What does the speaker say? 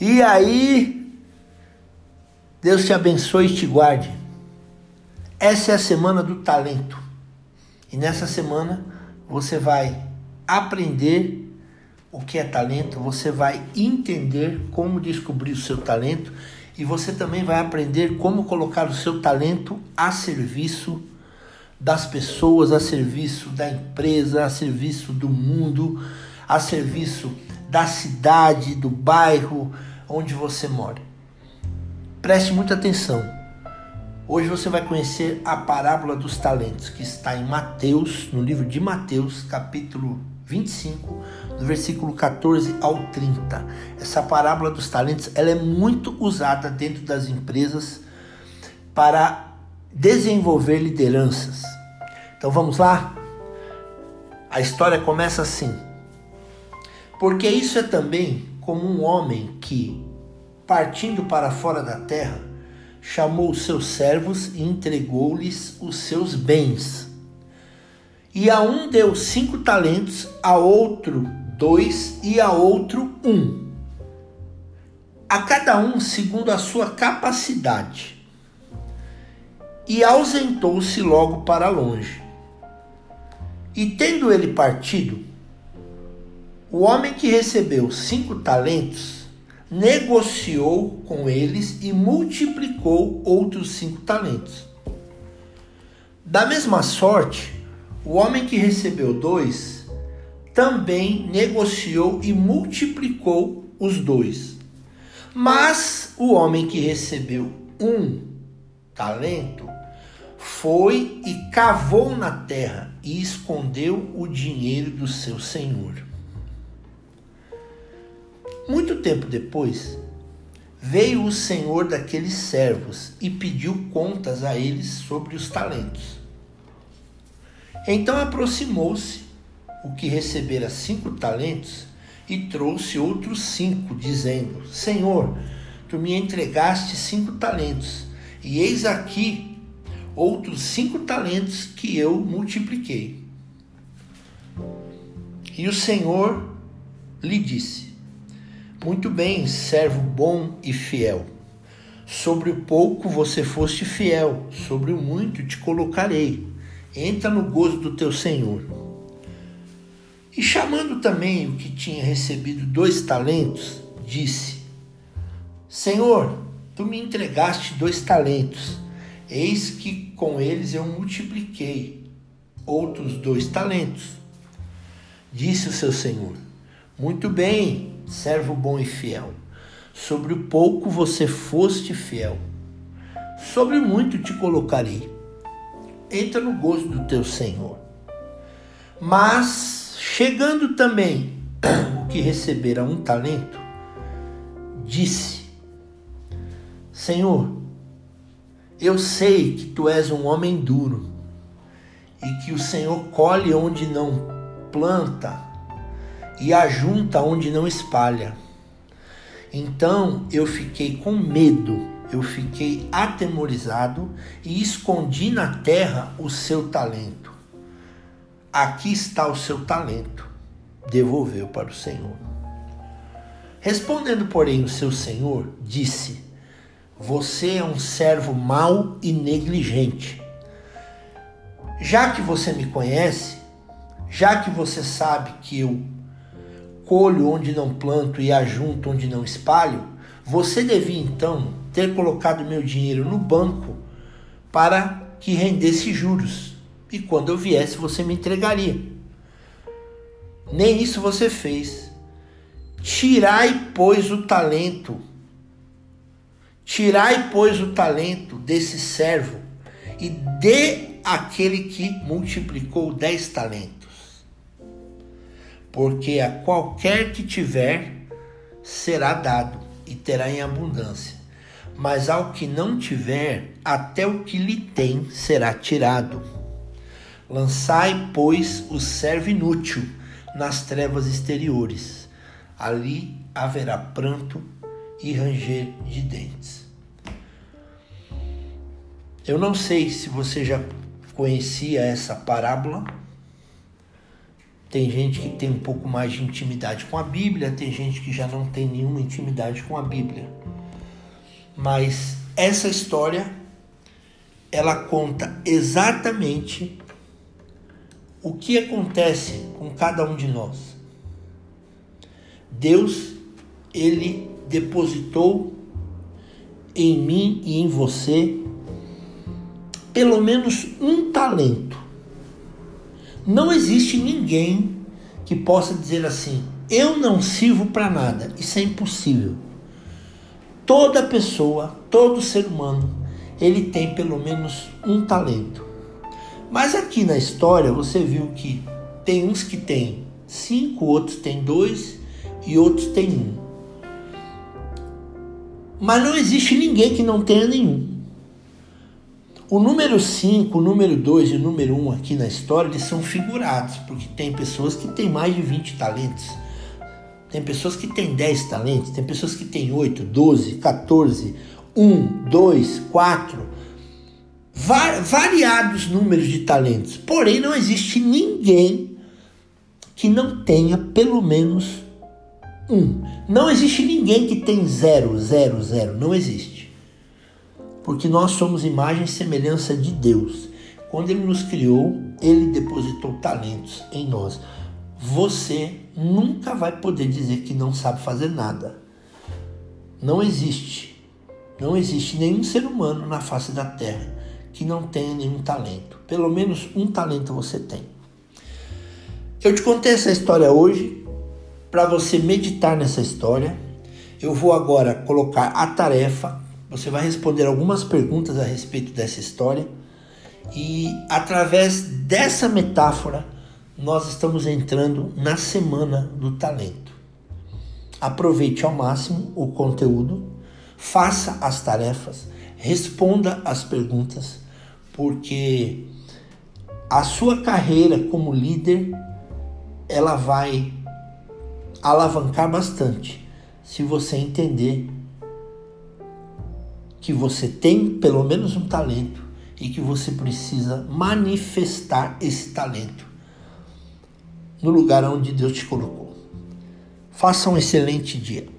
E aí, Deus te abençoe e te guarde. Essa é a semana do talento. E nessa semana você vai aprender o que é talento, você vai entender como descobrir o seu talento e você também vai aprender como colocar o seu talento a serviço das pessoas, a serviço da empresa, a serviço do mundo, a serviço da cidade, do bairro onde você mora. Preste muita atenção. Hoje você vai conhecer a parábola dos talentos, que está em Mateus, no livro de Mateus, capítulo 25, do versículo 14 ao 30. Essa parábola dos talentos, ela é muito usada dentro das empresas para desenvolver lideranças. Então vamos lá? A história começa assim. Porque isso é também como um homem que, partindo para fora da terra, chamou os seus servos e entregou-lhes os seus bens. E a um deu cinco talentos, a outro dois e a outro um. A cada um segundo a sua capacidade e ausentou-se logo para longe. E tendo ele partido, o homem que recebeu cinco talentos negociou com eles e multiplicou outros cinco talentos. Da mesma sorte, o homem que recebeu dois também negociou e multiplicou os dois. Mas o homem que recebeu um talento foi e cavou na terra e escondeu o dinheiro do seu senhor. Muito tempo depois, veio o senhor daqueles servos e pediu contas a eles sobre os talentos. Então aproximou-se o que recebera cinco talentos e trouxe outros cinco, dizendo: Senhor, tu me entregaste cinco talentos, e eis aqui outros cinco talentos que eu multipliquei. E o Senhor lhe disse: Muito bem, servo bom e fiel. Sobre o pouco você foste fiel, sobre o muito te colocarei. Entra no gozo do teu Senhor. E chamando também o que tinha recebido dois talentos, disse: Senhor, tu me entregaste dois talentos. Eis que com eles eu multipliquei outros dois talentos. Disse o seu senhor: Muito bem, servo bom e fiel. Sobre o pouco você foste fiel, sobre muito te colocarei. Entra no gozo do teu senhor. Mas, chegando também o que recebera um talento, disse: Senhor, eu sei que tu és um homem duro e que o Senhor colhe onde não planta e ajunta onde não espalha. Então eu fiquei com medo, eu fiquei atemorizado e escondi na terra o seu talento. Aqui está o seu talento, devolveu para o Senhor. Respondendo, porém, o seu senhor, disse: você é um servo mau e negligente. Já que você me conhece, já que você sabe que eu colho onde não planto e ajunto onde não espalho, você devia então ter colocado meu dinheiro no banco para que rendesse juros. E quando eu viesse, você me entregaria. Nem isso você fez. Tirai, pois, o talento Tirai, pois, o talento desse servo e dê àquele que multiplicou dez talentos. Porque a qualquer que tiver, será dado e terá em abundância. Mas ao que não tiver, até o que lhe tem será tirado. Lançai, pois, o servo inútil nas trevas exteriores. Ali haverá pranto e ranger de dentes. Eu não sei se você já conhecia essa parábola, Tem gente que tem um pouco mais de intimidade com a Bíblia, tem gente que já não tem nenhuma intimidade com a Bíblia. Mas essa história ela conta exatamente o que acontece com cada um de nós. Deus, ele depositou em mim e em você pelo menos um talento. Não existe ninguém que possa dizer assim: eu não sirvo para nada. Isso é impossível. Toda pessoa, todo ser humano, ele tem pelo menos um talento. Mas aqui na história você viu que tem uns que tem cinco, outros tem dois e outros tem um. Mas não existe ninguém que não tenha nenhum. O número 5, o número 2 e o número 1 um aqui na história, eles são figurados, porque tem pessoas que têm mais de 20 talentos. Tem pessoas que têm 10 talentos, tem pessoas que têm 8, 12, 14, 1, 2, 4, variados números de talentos. Porém, não existe ninguém que não tenha pelo menos um. Não existe ninguém que tem zero, zero, zero. Não existe. Porque nós somos imagem e semelhança de Deus. Quando Ele nos criou, Ele depositou talentos em nós. Você nunca vai poder dizer que não sabe fazer nada. Não existe. Não existe nenhum ser humano na face da terra que não tenha nenhum talento. Pelo menos um talento você tem. Eu te contei essa história hoje para você meditar nessa história. Eu vou agora colocar a tarefa. Você vai responder algumas perguntas a respeito dessa história. E através dessa metáfora, nós estamos entrando na semana do talento. Aproveite ao máximo o conteúdo faça as tarefas, responda as perguntas, porque a sua carreira como líder ela vai alavancar bastante se você entender que você tem pelo menos um talento e que você precisa manifestar esse talento no lugar onde Deus te colocou. Faça um excelente dia.